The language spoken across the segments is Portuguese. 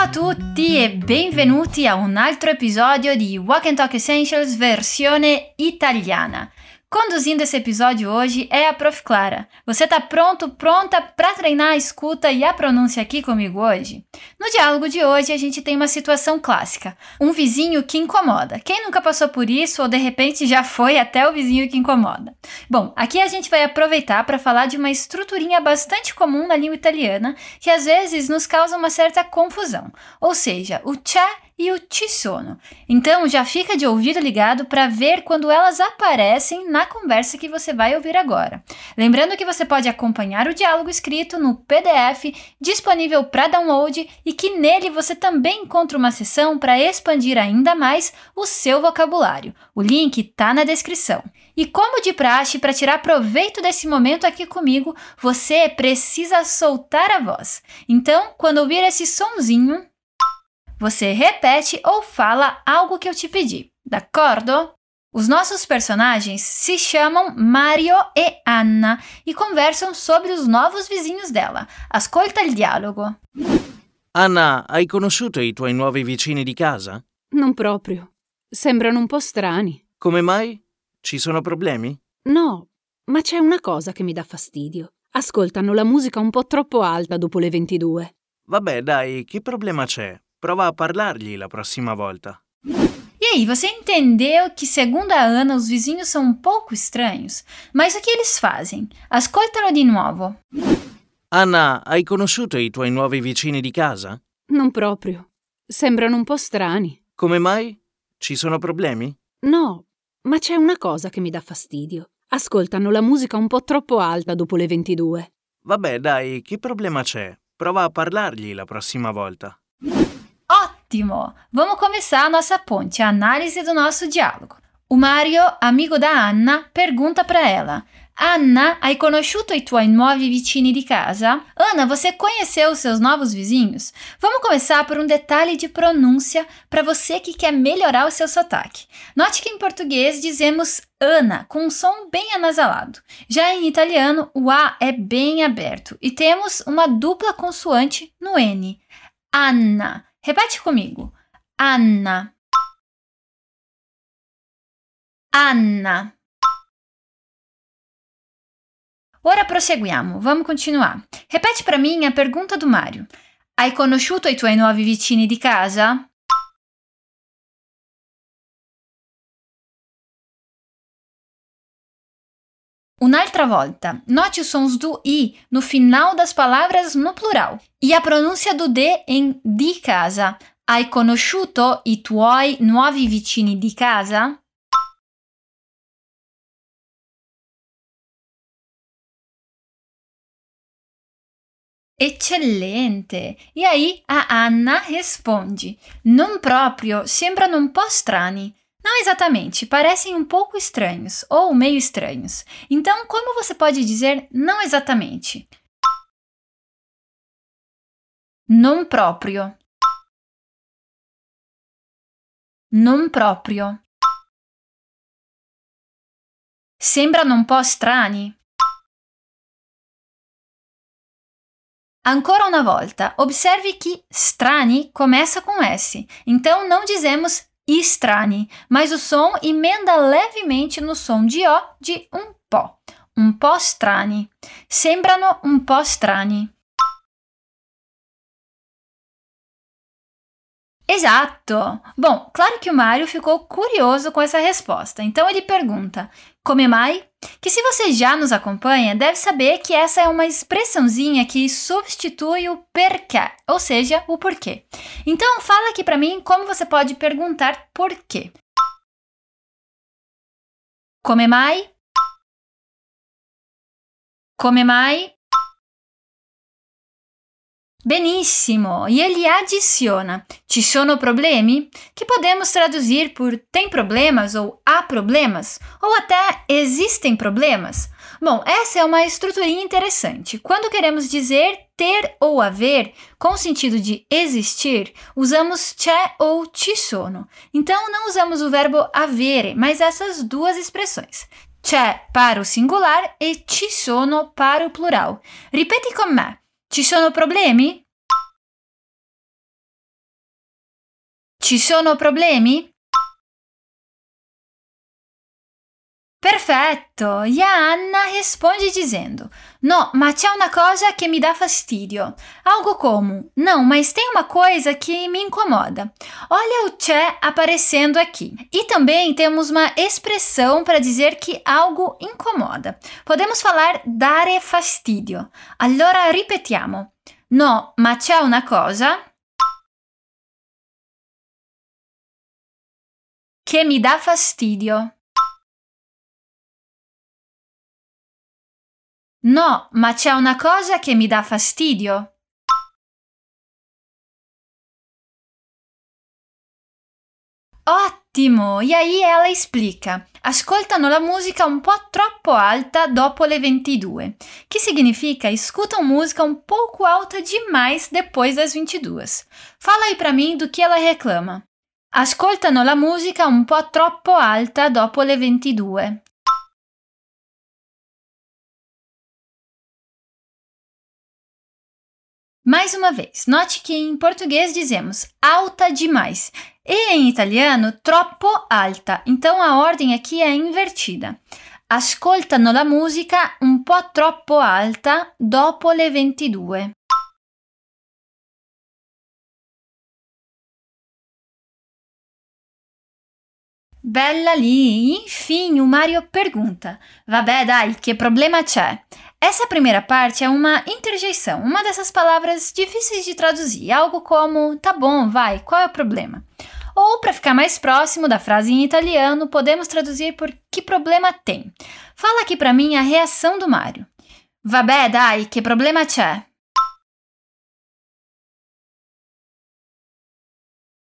Ciao a tutti e benvenuti a un altro episodio di Walk and Talk Essentials versione italiana. Conduzindo esse episódio hoje é a Prof. Clara. Você tá pronto, pronta para treinar a escuta e a pronúncia aqui comigo hoje? No diálogo de hoje, a gente tem uma situação clássica: um vizinho que incomoda. Quem nunca passou por isso ou de repente já foi até o vizinho que incomoda? Bom, aqui a gente vai aproveitar para falar de uma estruturinha bastante comum na língua italiana que às vezes nos causa uma certa confusão. Ou seja, o c'è e o ci sono. Então já fica de ouvido ligado para ver quando elas aparecem na conversa que você vai ouvir agora. Lembrando que você pode acompanhar o diálogo escrito no PDF disponível para download e que nele você também encontra uma seção para expandir ainda mais o seu vocabulário. O link está na descrição. E como de praxe, para tirar proveito desse momento aqui comigo, você precisa soltar a voz. Então, quando ouvir esse sonzinho, você repete ou fala algo que eu te pedi, d'accordo? Os nossos personagens se chamam Mario e Anna e conversam sobre os novos vizinhos dela. Ascolta il dialogo. Anna, hai conosciuto i tuoi nuovi vicini di casa? Non proprio. Sembrano un po' strani. Come mai? Ci sono problemi? No, ma c'è una cosa che mi dà fastidio. Ascoltano la musica un po' troppo alta dopo le 22. Vabbè, dai, che problema c'è? Prova a parlargli la prossima volta. E aí, você entendeu que, segundo a Ana, os vizinhos são um pouco estranhos? Mas o que eles fazem? Ascoltalo di nuovo. Anna, hai conosciuto i tuoi nuovi vicini di casa? Non proprio. Sembrano un po' strani. Come mai? Ci sono problemi? No, ma c'è una cosa che mi dà fastidio. Ascoltano la musica un po' troppo alta dopo le 22. Vabbè, dai, che problema c'è? Prova a parlargli la prossima volta. Ótimo! Vamos começar a nossa ponte, a análise do nosso diálogo. O Mario, amigo da Anna, pergunta para ela: Anna, hai conosciuto i tuoi nuovi vicini di casa? Ana, você conheceu os seus novos vizinhos? Vamos começar por um detalhe de pronúncia para você que quer melhorar o seu sotaque. Note que em português dizemos Ana com um som bem anasalado. Já em italiano, o A é bem aberto e temos uma dupla consoante no N. Anna. Repete comigo. Anna. Anna. Ora proseguiamo, vamos continuar. Repete para mim a pergunta do Mário. Hai conosciuto i tuoi nuovi vicini di casa? Un'altra volta, note os sons do i no final das palavras no plural e a pronúncia do d em di casa. Hai conosciuto i tuoi nuovi vicini di casa? Eccellente! E aí a Anna responde: Não próprio, sembrano um po' strani. Não exatamente, parecem um pouco estranhos ou meio estranhos. Então, como você pode dizer não exatamente? Non proprio. Non proprio. Sembrano un po' strani. Ancora una volta, observe que strani começa com S, então não dizemos estranhe, mas o som emenda levemente no som de O de um po. Um po' strani. Sembrano un po' strani. Exato! Bom, claro que o Mário ficou curioso com essa resposta, então ele pergunta: Come mai? Que se você já nos acompanha, deve saber que essa é uma expressãozinha que substitui o perché, ou seja, o porquê. Então, fala aqui para mim como você pode perguntar por quê. Come mai? Come mai? Benissimo! E ele adiciona: Ci sono problemi? Que podemos traduzir por tem problemas ou há problemas, ou até existem problemas. Bom, essa é uma estruturinha interessante. Quando queremos dizer ter ou haver, com o sentido de existir, usamos c'è ou ci sono. Então não usamos o verbo avere, mas essas duas expressões. C'è para o singular e ci sono para o plural. Ripeti com me. Ci sono problemi? Ci sono problemi? Perfetto! E a Anna risponde dizendo: No, ma c'è una cosa che mi dá fastidio. Algo como: Não, mas tem uma coisa que me incomoda. Olha o c'è aparecendo aqui. E também temos uma expressão para dizer que algo incomoda. Podemos falar dare fastidio. Allora ripetiamo: No, ma c'è una cosa che mi dà fastidio. No, ma c'è una cosa che mi dà fastidio. Ottimo! Aí ela explica: ascoltano la musica un po' troppo alta dopo le 22, que significa escutam música um pouco alta demais depois das 22. Fala aí para mim do que ela reclama. Ascoltano la musica un po' troppo alta dopo le 22. Mais uma vez, note que em português dizemos alta demais e em italiano troppo alta, então a ordem aqui é invertida. Ascoltano la musica un po' troppo alta dopo le 22. Bella lì! Enfim, o Mario pergunta: Vabbè, dai, che problema c'è? Essa primeira parte é uma interjeição, uma dessas palavras difíceis de traduzir, algo como tá bom, vai, qual é o problema? Ou, para ficar mais próximo da frase em italiano, podemos traduzir por que problema tem. Fala aqui para mim a reação do Mário. Vabbè, dai, che problema c'è?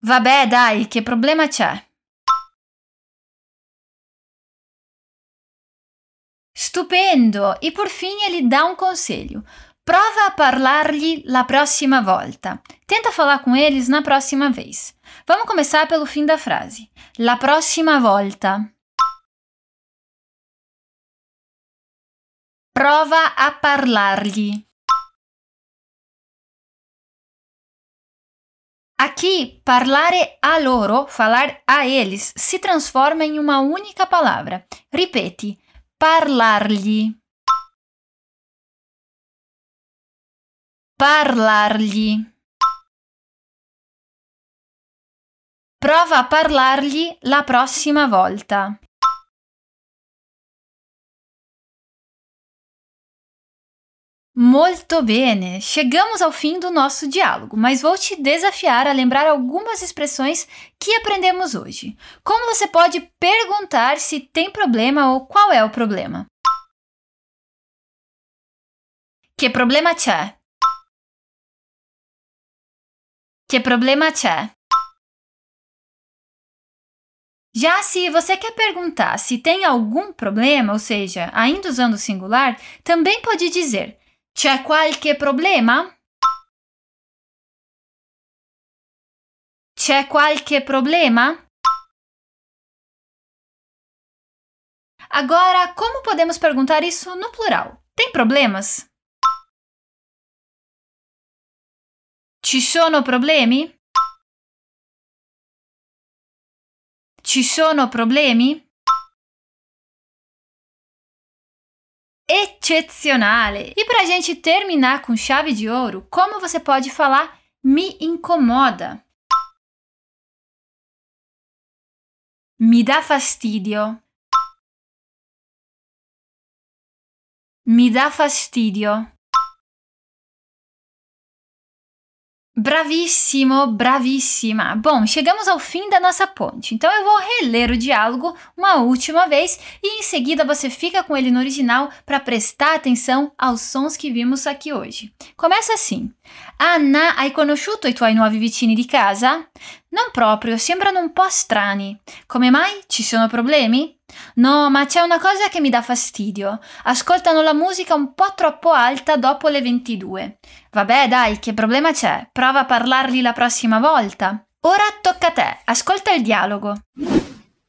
Vabbè, dai, che problema c'è? Stupendo! E por fim ele dá um conselho. Prova a parlar-lhe la próxima volta. Tenta falar com eles na próxima vez. Vamos começar pelo fim da frase. La próxima volta. Prova a parlar-lhe. Aqui, parlare a loro, falar a eles, se transforma em uma única palavra. Ripeti parlargli. Parlargli. Prova a parlargli la prossima volta Muito bem, chegamos ao fim do nosso diálogo, mas vou te desafiar a lembrar algumas expressões que aprendemos hoje. Como você pode perguntar se tem problema ou qual é o problema? Que problema c'è? Que problema c'è? Já se você quer perguntar se tem algum problema, ou seja, ainda usando o singular, também pode dizer C'è qualche problema? C'è qualche problema? Agora, como podemos perguntar isso no plural? Tem problemas? Ci sono problemi? Ci sono problemi? Excepcionale! E para a gente terminar com chave de ouro, como você pode falar me incomoda? Mi dà fastidio. Mi dà fastidio. Bravíssimo, bravíssima. Bom, chegamos ao fim da nossa ponte, então eu vou reler o diálogo uma última vez e em seguida você fica com ele no original para prestar atenção aos sons que vimos aqui hoje. Começa assim: Anna, hai conosciuto i tuoi nuovi vicini di casa? Non proprio, sembrano un po' strani. Come mai? Ci sono problemi? No, ma c'è una cosa che mi dà fastidio. Ascoltano la musica un po' troppo alta dopo le 22. Vabbè, dai, che problema c'è? Prova a parlargli la prossima volta. Ora tocca a te, ascolta il dialogo.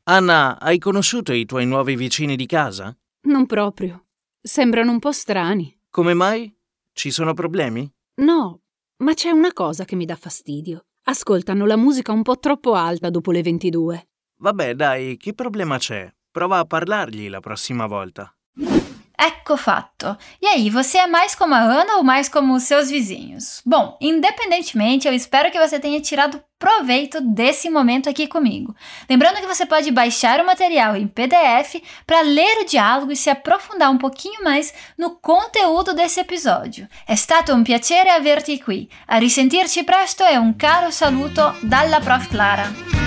Anna, hai conosciuto i tuoi nuovi vicini di casa? Non proprio. Sembrano un po' strani. Come mai? Ci sono problemi? No, ma c'è una cosa che mi dà fastidio. Ascoltano la musica un po' troppo alta dopo le 22. Vabbè, dai, che problema c'è? Prova a parlargli la prossima volta. Ecco fatto. E aí, você é mais como a Ana ou mais como os seus vizinhos? Bom, independentemente, eu espero que você tenha tirado proveito desse momento aqui comigo. Lembrando que você pode baixar o material em PDF para ler o diálogo e se aprofundar um pouquinho mais no conteúdo desse episódio. È stato un piacere averti qui. A risentirci presto e un caro saluto dalla Prof. Clara.